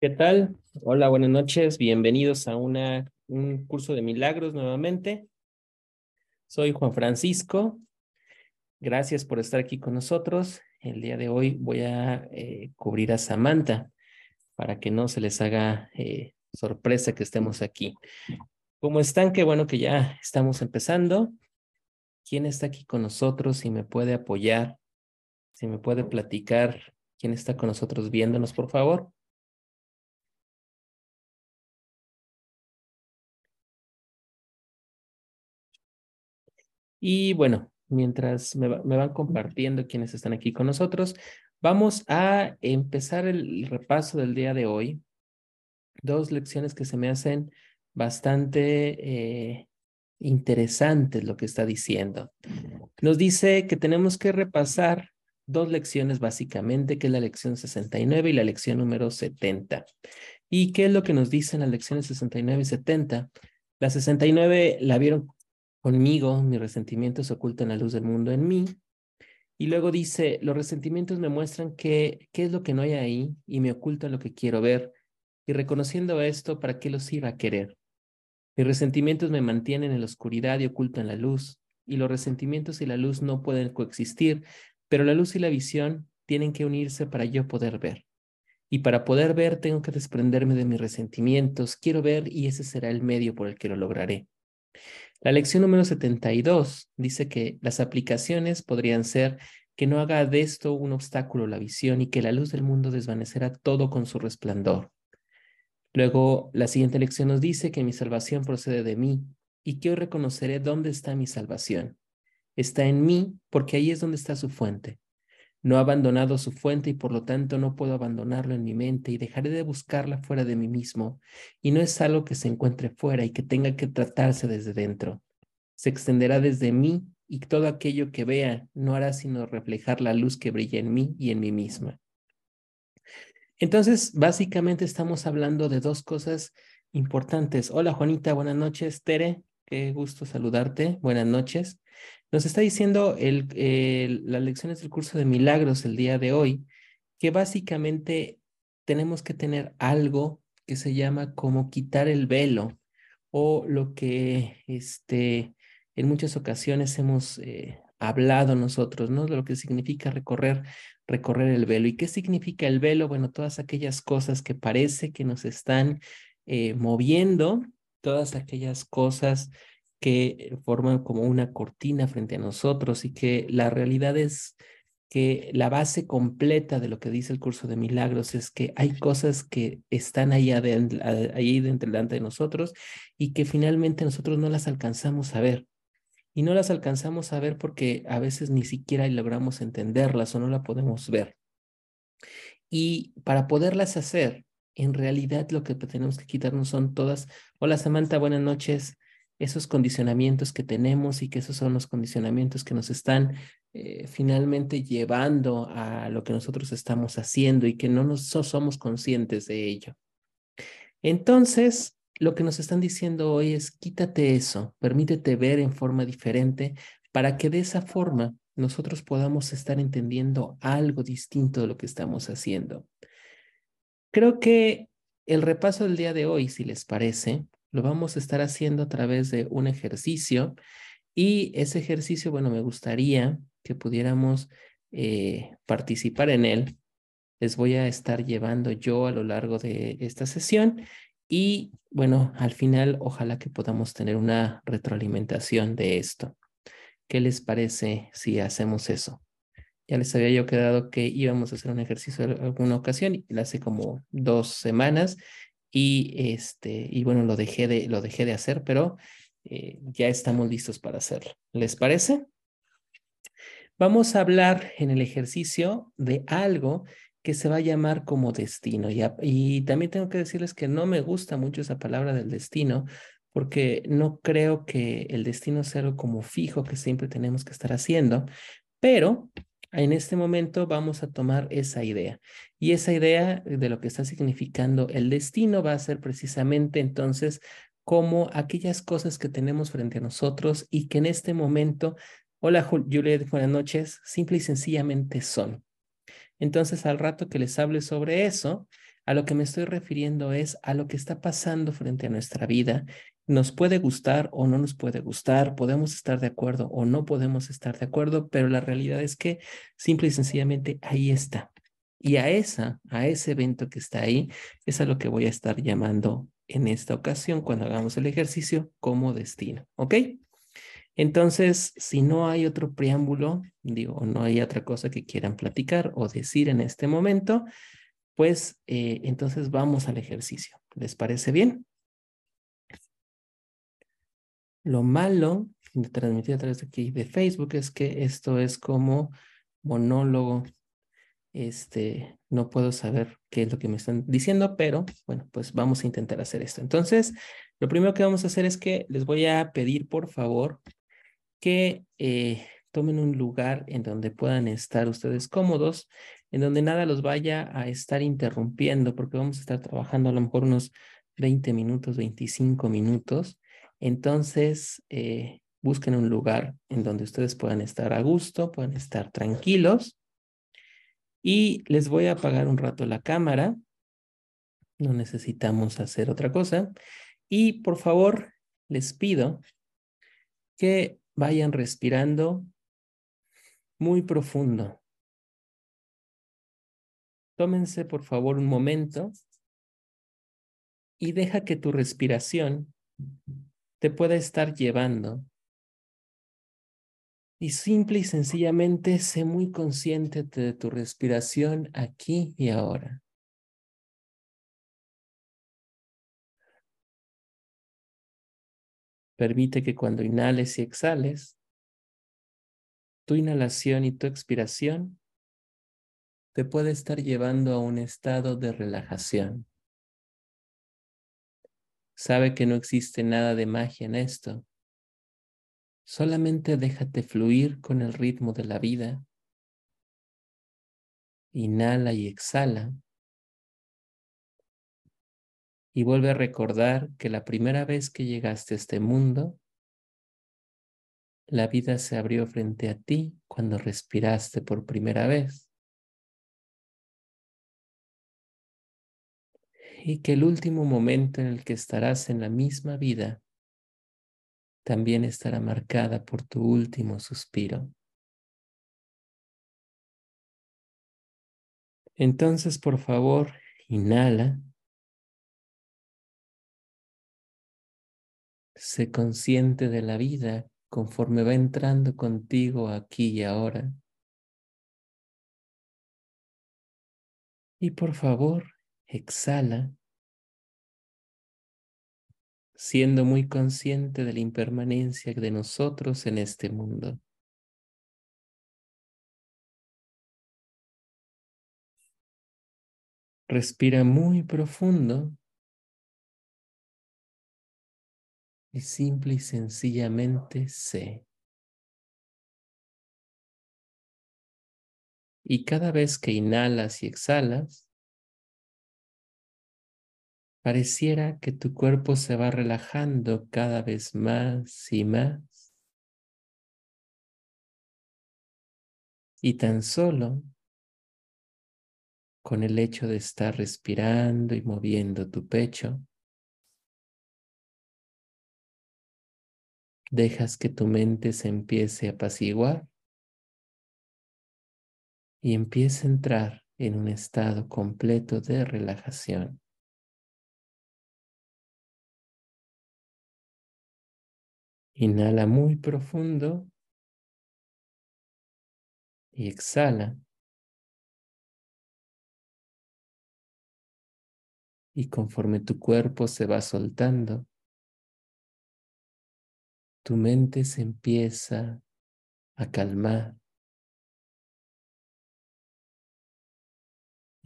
¿Qué tal? Hola, buenas noches. Bienvenidos a un curso de milagros nuevamente. Soy Juan Francisco. Gracias por estar aquí con nosotros. El día de hoy voy a eh, cubrir a Samantha para que no se les haga eh, sorpresa que estemos aquí. ¿Cómo están? Qué bueno que ya estamos empezando. ¿Quién está aquí con nosotros? Si me puede apoyar, si me puede platicar. ¿Quién está con nosotros viéndonos, por favor? Y bueno, mientras me, van compartiendo quienes están aquí con nosotros, vamos a empezar el repaso del día de hoy. Dos lecciones que se me hacen bastante eh, interesantes lo que está diciendo. Nos dice que tenemos que repasar dos lecciones básicamente, que es la lección 69 y la lección número 70. ¿Y qué es lo que nos dicen las lecciones 69 y 70? La 69 la vieron Conmigo, mis resentimientos ocultan la luz del mundo en mí. Y luego dice, los resentimientos me muestran qué es lo que no hay ahí y me ocultan lo que quiero ver. Y reconociendo esto, ¿para qué los iba a querer? Mis resentimientos me mantienen en la oscuridad y ocultan la luz. Y los resentimientos y la luz no pueden coexistir, pero la luz y la visión tienen que unirse para yo poder ver. Y para poder ver tengo que desprenderme de mis resentimientos. Quiero ver y ese será el medio por el que lo lograré. La lección número 72 dice que las aplicaciones podrían ser que no haga de esto un obstáculo la visión y que la luz del mundo desvanecerá todo con su resplandor. Luego, la siguiente lección nos dice que mi salvación procede de mí y que hoy reconoceré dónde está mi salvación. Está en mí porque ahí es donde está su fuente. No ha abandonado su fuente y por lo tanto no puedo abandonarlo en mi mente y dejaré de buscarla fuera de mí mismo. Y no es algo que se encuentre fuera y que tenga que tratarse desde dentro. Se extenderá desde mí y todo aquello que vea no hará sino reflejar la luz que brilla en mí y en mí misma. Entonces, básicamente estamos hablando de dos cosas importantes. Hola Juanita, buenas noches. Tere, qué gusto saludarte. Buenas noches. Nos está diciendo el, las lecciones del curso de milagros el día de hoy que básicamente tenemos que tener algo que se llama como quitar el velo o lo que este, en muchas ocasiones hemos eh, hablado nosotros, ¿no? De lo que significa recorrer, recorrer el velo. ¿Y qué significa el velo? Bueno, todas aquellas cosas que parece que nos están eh, moviendo, todas aquellas cosas que forman como una cortina frente a nosotros y que la realidad es que la base completa de lo que dice el curso de milagros es que hay cosas que están ahí, adentro, ahí dentro delante de nosotros y que finalmente nosotros no las alcanzamos a ver. Y no las alcanzamos a ver porque a veces ni siquiera logramos entenderlas o no la podemos ver. Y para poderlas hacer, en realidad lo que tenemos que quitarnos son todas. Hola Samantha, buenas noches esos condicionamientos que tenemos y que esos son los condicionamientos que nos están eh, finalmente llevando a lo que nosotros estamos haciendo y que no, nos, somos conscientes de ello. Entonces, lo que nos están diciendo hoy es quítate eso, permítete ver en forma diferente para que de esa forma nosotros podamos estar entendiendo algo distinto de lo que estamos haciendo. Creo que el repaso del día de hoy, si les parece, lo vamos a estar haciendo a través de un ejercicio y ese ejercicio, bueno, me gustaría que pudiéramos eh, participar en él. Les voy a estar llevando yo a lo largo de esta sesión y bueno, al final ojalá que podamos tener una retroalimentación de esto. ¿Qué les parece si hacemos eso? Ya les había yo quedado que íbamos a hacer un ejercicio en alguna ocasión, y hace como dos semanas, y este y bueno lo dejé de lo dejé de hacer pero eh, ya estamos listos para hacerlo. Les parece vamos a hablar en el ejercicio de algo que se va a llamar como destino. Y, y también tengo que decirles que no me gusta mucho esa palabra del destino porque no creo que el destino sea algo como fijo que siempre tenemos que estar haciendo pero en este momento vamos a tomar esa idea. Y esa idea de lo que está significando el destino va a ser precisamente entonces como aquellas cosas que tenemos frente a nosotros y que en este momento, hola Juliet, buenas noches, simple y sencillamente son. Entonces al rato que les hable sobre eso, A lo que me estoy refiriendo es a lo que está pasando frente a nuestra vida. Nos puede gustar o no nos puede gustar, podemos estar de acuerdo o no podemos estar de acuerdo, pero la realidad es que simple y sencillamente ahí está. Y a esa, a ese evento que está ahí, es a lo que voy a estar llamando en esta ocasión cuando hagamos el ejercicio como destino, ¿ok? Entonces, si no hay otro preámbulo, digo, no hay otra cosa que quieran platicar o decir en este momento, pues eh, entonces vamos al ejercicio. ¿Les parece bien? Lo malo de transmitir a través de aquí de Facebook es que esto es como monólogo. Este, no puedo saber qué es lo que me están diciendo, pero bueno, pues vamos a intentar hacer esto. Entonces, lo primero que vamos a hacer es que les voy a pedir, por favor, que eh, tomen un lugar en donde puedan estar ustedes cómodos, en donde nada los vaya a estar interrumpiendo, porque vamos a estar trabajando a lo mejor unos 20 minutos, 25 minutos. Entonces, eh, busquen un lugar en donde ustedes puedan estar a gusto, puedan estar tranquilos. Y les voy a apagar un rato la cámara. No necesitamos hacer otra cosa. Y por favor, les pido que vayan respirando muy profundo. Tómense por favor un momento y deja que tu respiración te pueda estar llevando. Y simple y sencillamente sé muy consciente de tu respiración aquí y ahora. Permite que cuando inhales y exhales, tu inhalación y tu expiración te puede estar llevando a un estado de relajación. Sabe que no existe nada de magia en esto. Solamente déjate fluir con el ritmo de la vida. Inhala y exhala y vuelve a recordar que la primera vez que llegaste a este mundo, la vida se abrió frente a ti cuando respiraste por primera vez. Y que el último momento en el que estarás en la misma vida también estará marcada por tu último suspiro. Entonces, por favor, inhala. Sé consciente de la vida conforme va entrando contigo aquí y ahora. Y por favor, exhala, siendo muy consciente de la impermanencia de nosotros en este mundo. Respira muy profundo y simple y sencillamente sé. Y cada vez que inhalas y exhalas, pareciera que tu cuerpo se va relajando cada vez más y más. Y tan solo con el hecho de estar respirando y moviendo tu pecho, dejas que tu mente se empiece a apaciguar y empiece a entrar en un estado completo de relajación. Inhala muy profundo y exhala. Y conforme tu cuerpo se va soltando, tu mente se empieza a calmar.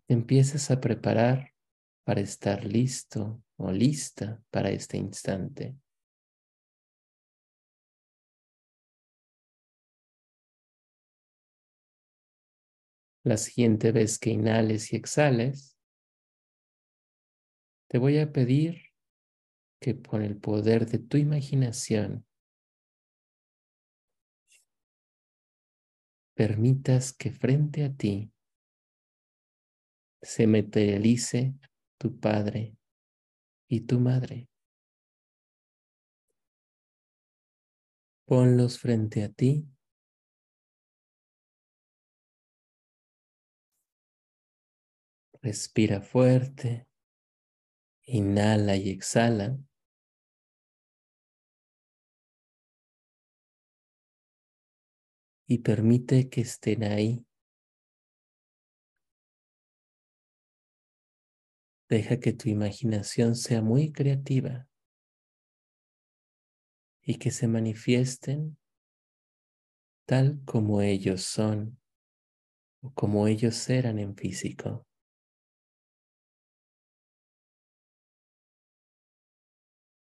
Te empiezas a preparar para estar listo o lista para este instante. La siguiente vez que inhales y exhales, te voy a pedir que con el poder de tu imaginación permitas que frente a ti se materialice tu padre y tu madre. Ponlos frente a ti. Respira fuerte. Inhala y exhala. Y permite que estén ahí. Deja que tu imaginación sea muy creativa y que se manifiesten tal como ellos son o como ellos eran en físico.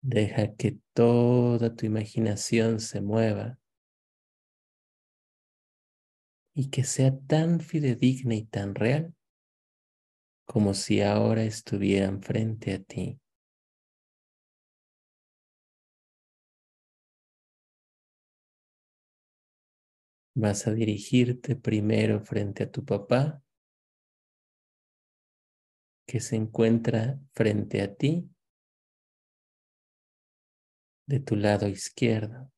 Deja que toda tu imaginación se mueva y que sea tan fidedigna y tan real como si ahora estuvieran frente a ti. Vas a dirigirte primero frente a tu papá, que se encuentra frente a ti, de tu lado izquierdo.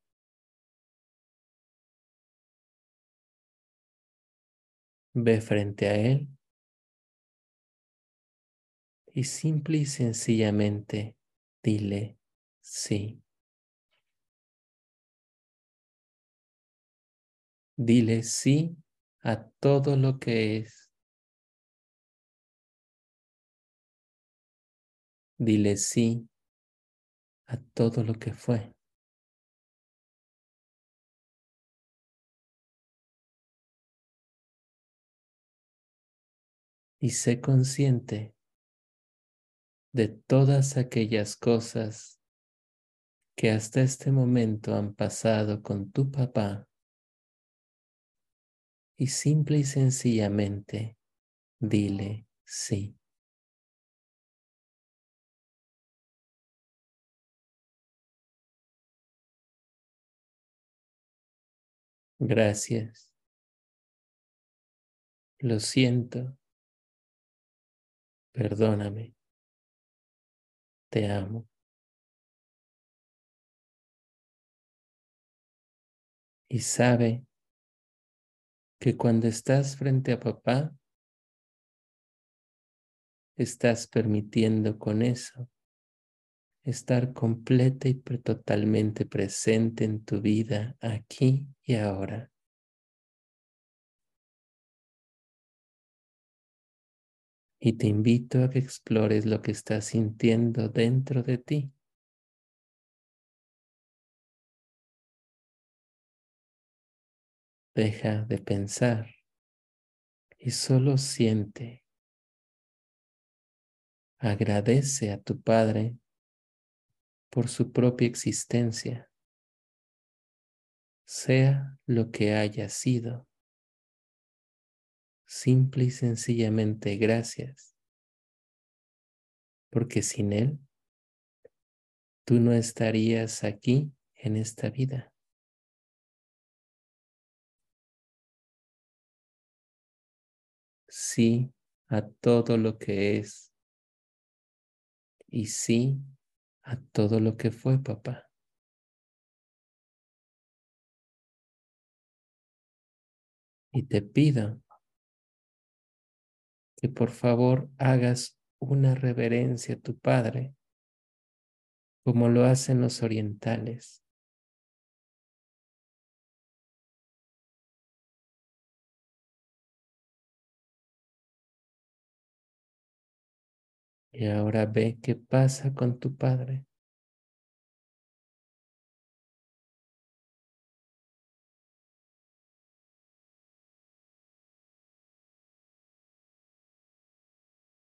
Ve frente a él y simple y sencillamente dile sí. Dile sí a todo lo que es. Dile sí a todo lo que fue. Y sé consciente de todas aquellas cosas que hasta este momento han pasado con tu papá y simple y sencillamente dile sí. Gracias. Lo siento. Perdóname. Te amo. Y sabe que cuando estás frente a papá, estás permitiendo con eso estar completa y totalmente presente en tu vida aquí y ahora. Y te invito a que explores lo que estás sintiendo dentro de ti. Deja de pensar y solo siente. Agradece a tu Padre por su propia existencia, sea lo que haya sido. Simple y sencillamente gracias, porque sin Él tú no estarías aquí en esta vida. sí a todo lo que es y sí a todo lo que fue, papá. Y te pido que por favor hagas una reverencia a tu Padre, como lo hacen los orientales. Y ahora ve qué pasa con tu padre.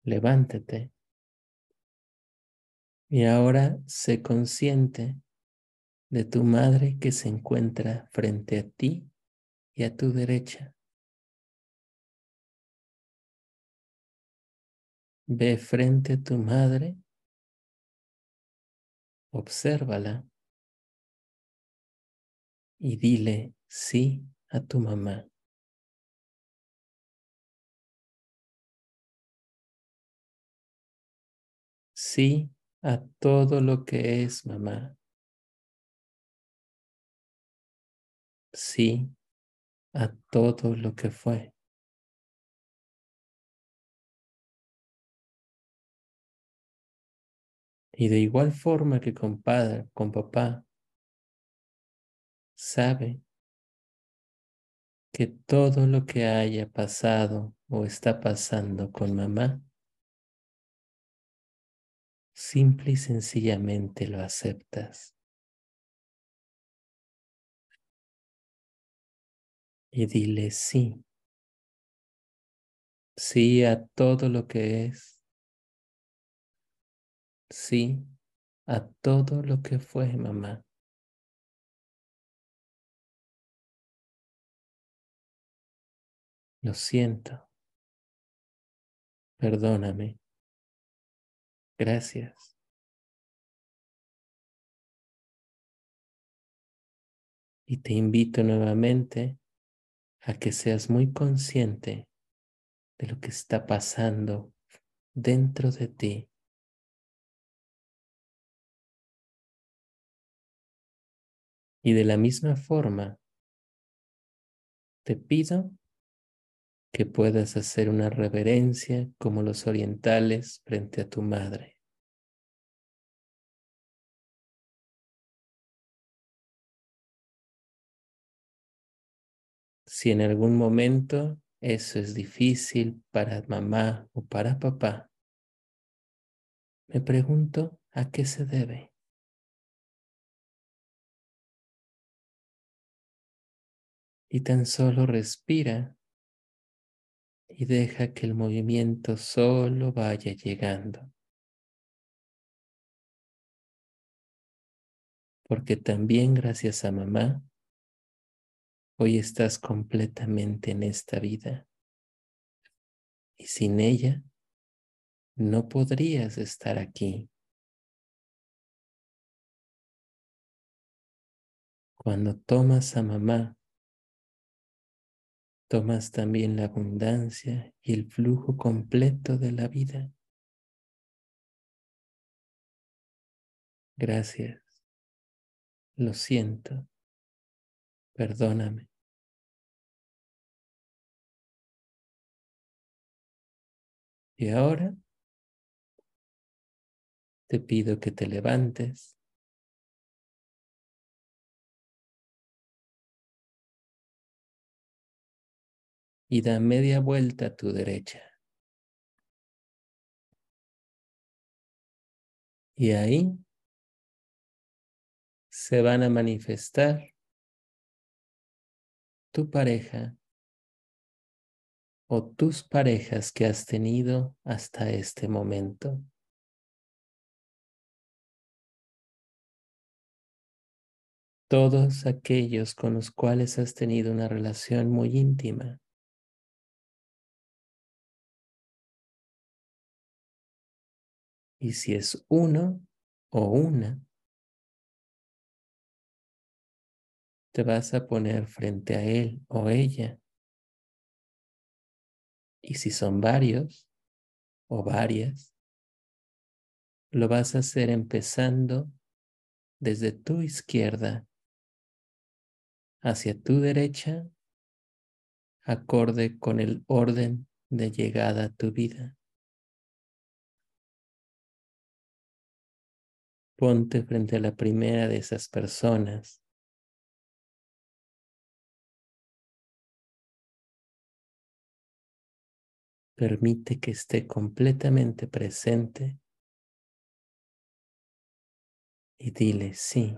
Levántate. Y ahora sé consciente de tu madre que se encuentra frente a ti y a tu derecha. Ve frente a tu madre, obsérvala y dile sí a tu mamá. Sí a todo lo que es mamá. Sí a todo lo que fue. Y de igual forma que con padre, con papá, sabe que todo lo que haya pasado o está pasando con mamá, simple y sencillamente lo aceptas. Y dile sí. Sí a todo lo que es sí a todo lo que fue, mamá. Lo siento. Perdóname. Gracias. Y te invito nuevamente a que seas muy consciente de lo que está pasando dentro de ti Y de la misma forma, te pido que puedas hacer una reverencia como los orientales frente a tu madre. Si en algún momento eso es difícil para mamá o para papá, me pregunto a qué se debe. Y tan solo respira y deja que el movimiento solo vaya llegando. Porque también gracias a mamá, hoy estás completamente en esta vida. Y sin ella, no podrías estar aquí. Cuando tomas a mamá tomas también la abundancia y el flujo completo de la vida. Gracias. Lo siento. Perdóname. Y ahora te pido que te levantes y da media vuelta a tu derecha. Y ahí se van a manifestar tu pareja o tus parejas que has tenido hasta este momento. Todos aquellos con los cuales has tenido una relación muy íntima. Y si es uno o una, te vas a poner frente a él o ella. Y si son varios o varias, lo vas a hacer empezando desde tu izquierda hacia tu derecha, acorde con el orden de llegada a tu vida. Ponte frente a la primera de esas personas. Permite que esté completamente presente y dile sí.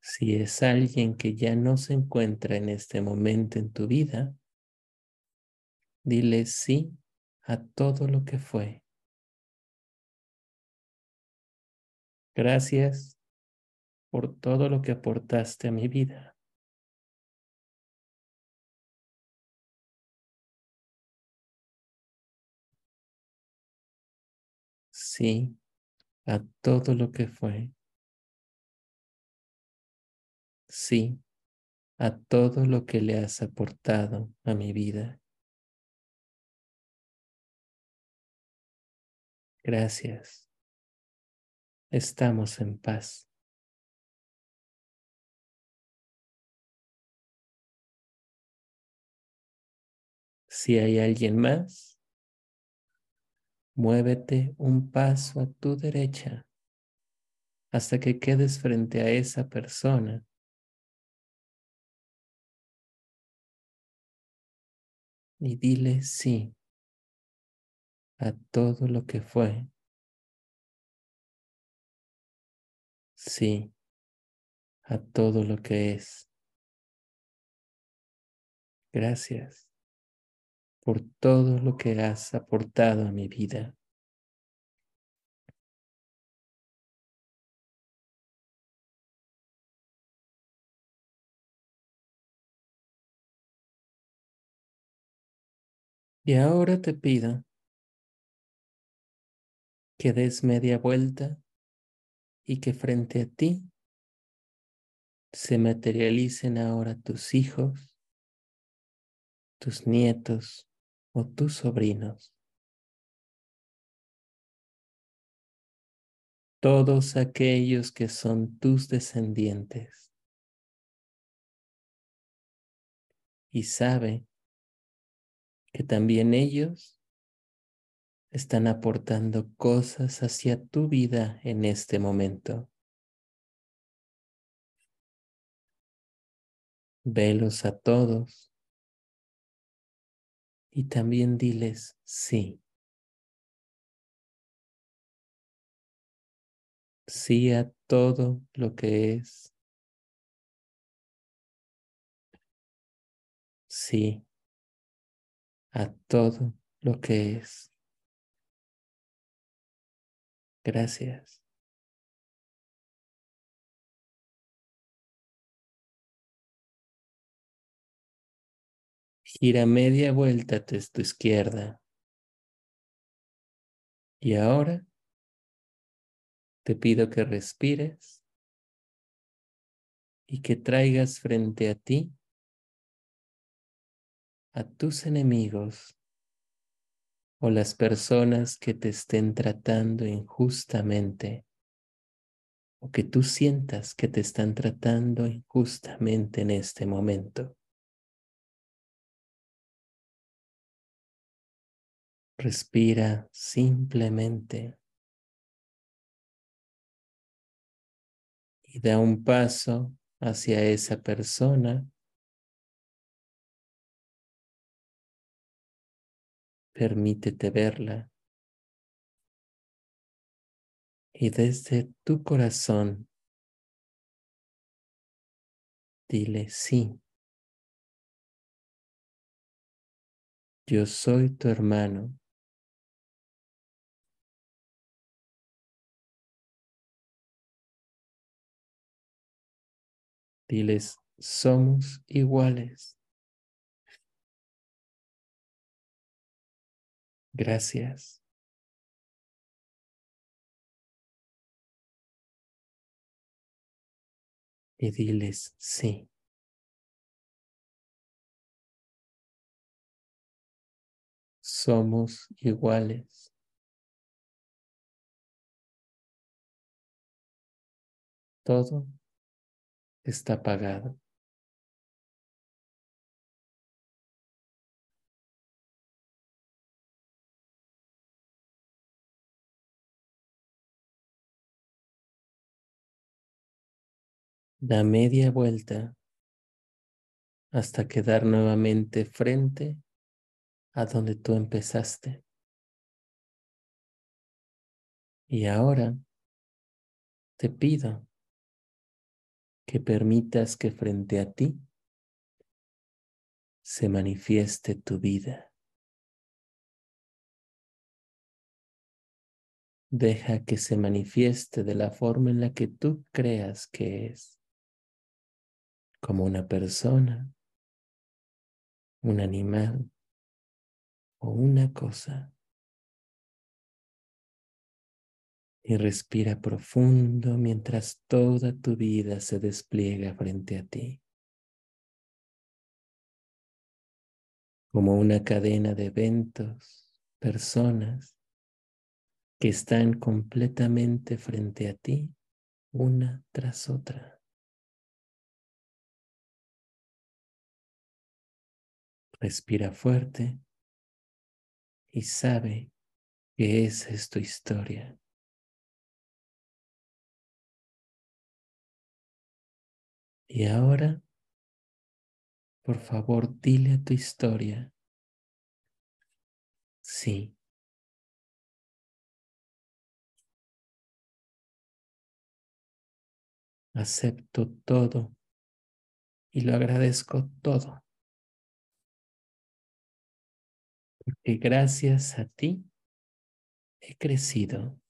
Si es alguien que ya no se encuentra en este momento en tu vida, dile sí a todo lo que fue. Gracias por todo lo que aportaste a mi vida. Sí, a todo lo que fue. Sí, a todo lo que le has aportado a mi vida. Gracias. Estamos en paz. Si hay alguien más, muévete un paso a tu derecha hasta que quedes frente a esa persona. Y dile sí a todo lo que fue. Sí a todo lo que es. Gracias por todo lo que has aportado a mi vida. Y ahora te pido que des media vuelta y que frente a ti se materialicen ahora tus hijos, tus nietos o tus sobrinos. Todos aquellos que son tus descendientes. Y sabe que también ellos están aportando cosas hacia tu vida en este momento. Velos a todos y también diles sí. Sí a todo lo que es. Sí a todo lo que es. Gracias. Gira media vuelta a tu izquierda. Y ahora te pido que respires y que traigas frente a ti a tus enemigos o las personas que te estén tratando injustamente o que tú sientas que te están tratando injustamente en este momento. Respira simplemente y da un paso hacia esa persona Permítete verla. Y desde tu corazón, dile sí. Yo soy tu hermano. Diles, somos iguales. Gracias. Y diles sí. Somos iguales. Todo está pagado. Da media vuelta hasta quedar nuevamente frente a donde tú empezaste. Y ahora te pido que permitas que frente a ti se manifieste tu vida. Deja que se manifieste de la forma en la que tú creas que es como una persona, un animal o una cosa. Y respira profundo mientras toda tu vida se despliega frente a ti. Como una cadena de eventos, personas que están completamente frente a ti, una tras otra. Respira fuerte y sabe que esa es tu historia. Y ahora, por favor, dile a tu historia. Sí. Acepto todo y lo agradezco todo. Porque gracias a ti he crecido.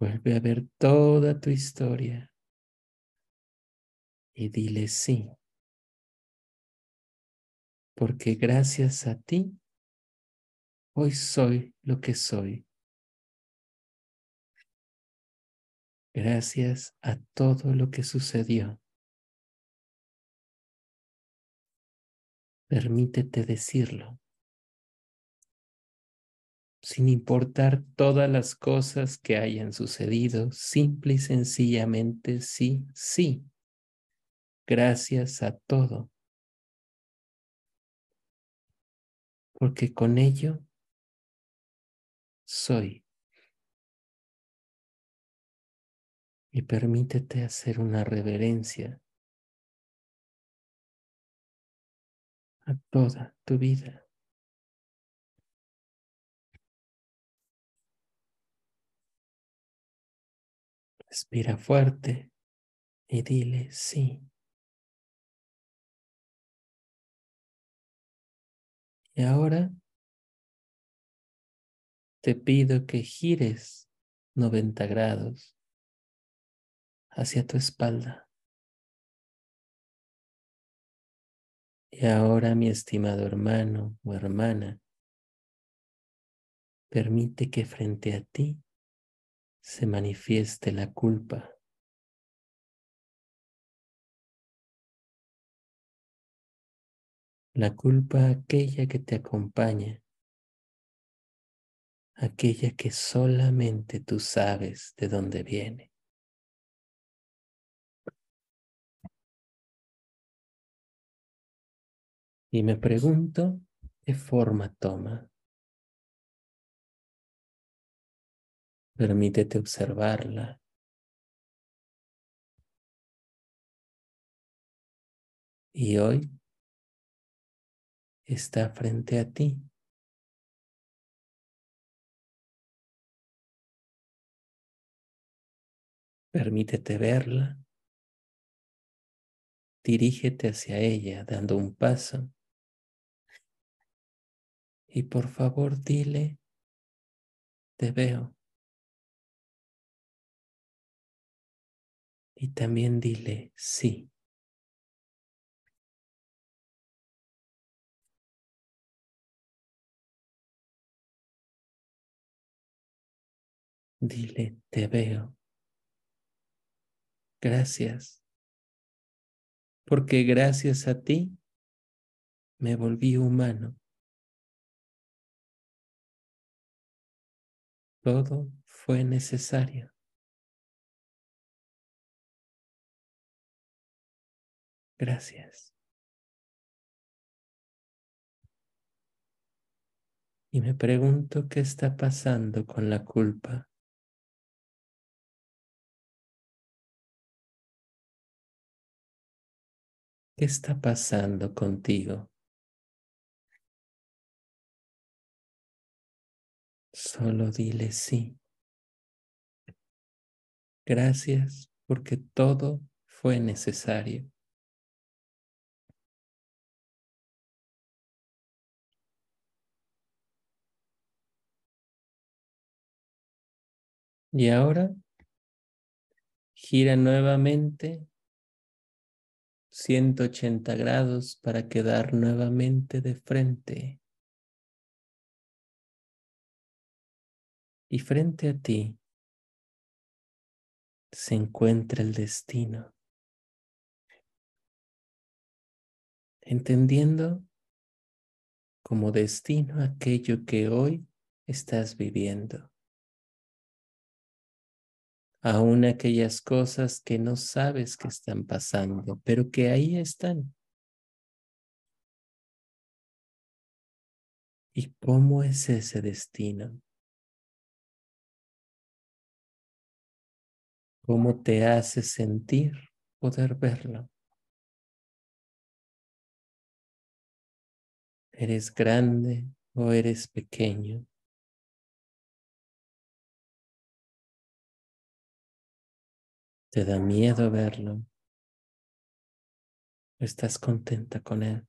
Vuelve a ver toda tu historia y dile sí. Porque gracias a ti, hoy soy lo que soy. Gracias a todo lo que sucedió. Permítete decirlo sin importar todas las cosas que hayan sucedido, simple y sencillamente sí, sí, gracias a todo. Porque con ello soy. Y permítete hacer una reverencia a toda tu vida. Respira fuerte y dile sí. Y ahora te pido que gires 90 grados hacia tu espalda. Y ahora, mi estimado hermano o hermana, permite que frente a ti se manifieste la culpa. La culpa aquella que te acompaña, aquella que solamente tú sabes de dónde viene. Y me pregunto qué forma toma. Permítete observarla. Y hoy está frente a ti. Permítete verla. Dirígete hacia ella dando un paso. Y por favor dile, te veo. y también dile sí. Dile, te veo. Gracias. Porque gracias a ti me volví humano. Todo fue necesario. Gracias. Y me pregunto qué está pasando con la culpa. ¿Qué está pasando contigo? Solo dile sí. Gracias porque todo fue necesario. Y ahora gira nuevamente 180 grados para quedar nuevamente de frente. Y frente a ti se encuentra el destino. entendiendo como destino aquello que hoy estás viviendo. Aún aquellas cosas que no sabes que están pasando, pero que ahí están. ¿Y cómo es ese destino? ¿Cómo te hace sentir poder verlo? ¿Eres grande o eres pequeño? ¿Te da miedo verlo? ¿Estás contenta con él?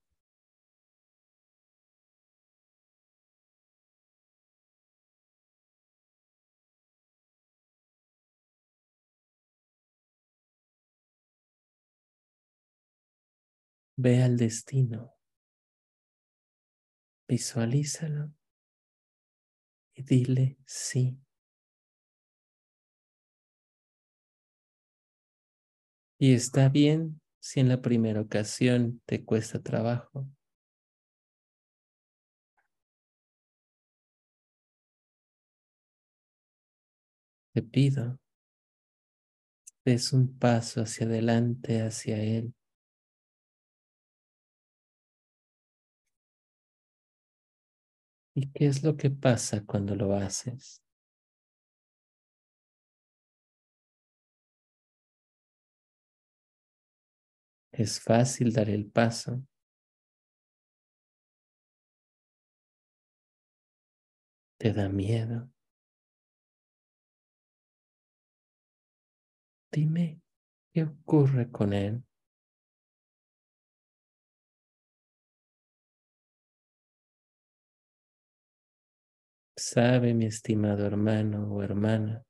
Ve al destino, visualízalo y dile sí. Y está bien si en la primera ocasión te cuesta trabajo. Te pido, des un paso hacia adelante, hacia Él. ¿Y qué es lo que pasa cuando lo haces? Es fácil dar el paso. Te da miedo. Dime qué ocurre con él. Sabe, mi estimado hermano o hermana,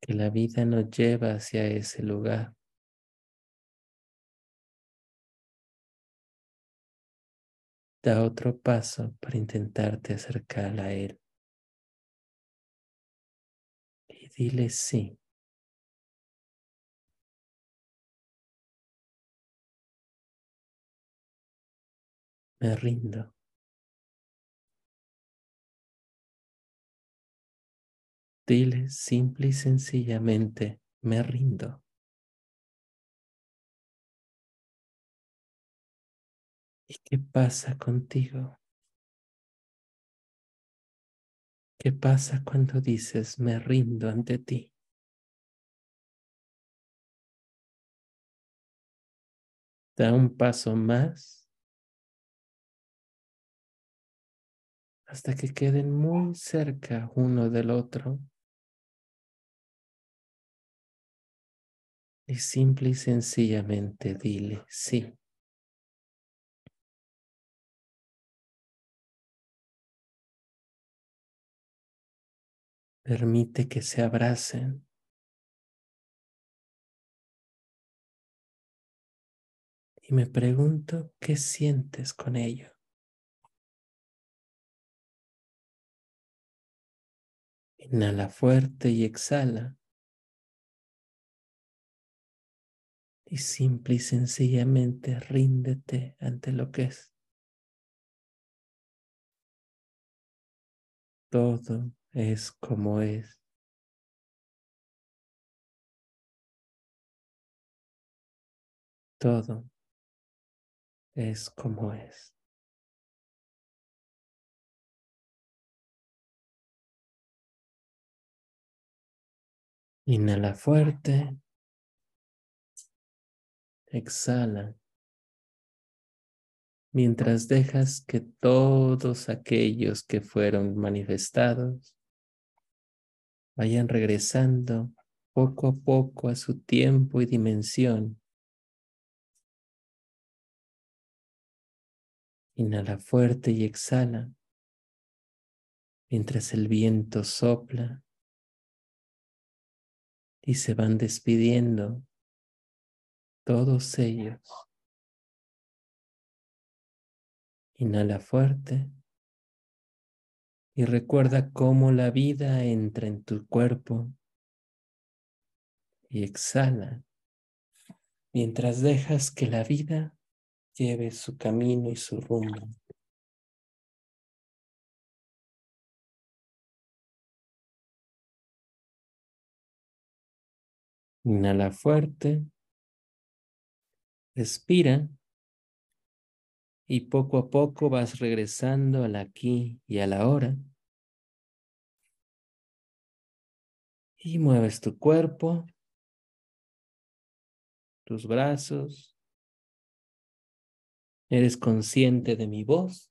que la vida nos lleva hacia ese lugar. Da otro paso para intentarte acercar a Él. Y dile sí. Me rindo. Dile simple y sencillamente, me rindo. ¿Y qué pasa contigo? ¿Qué pasa cuando dices me rindo ante ti? Da un paso más hasta que queden muy cerca uno del otro. Y simple y sencillamente dile sí. Permite que se abracen. Y me pregunto, ¿qué sientes con ello? Inhala fuerte y exhala. Y simple y sencillamente ríndete ante lo que es. Todo es como es. Todo es como es. Inhala fuerte. Exhala. Mientras dejas que todos aquellos que fueron manifestados vayan regresando poco a poco a su tiempo y dimensión. Inhala fuerte y exhala mientras el viento sopla y se van despidiendo todos ellos. Inhala fuerte y recuerda cómo la vida entra en tu cuerpo y exhala mientras dejas que la vida lleve su camino y su rumbo. Inhala fuerte. Respira. Y poco a poco vas regresando al aquí y a la hora. Y mueves tu cuerpo, tus brazos. Eres consciente de mi voz.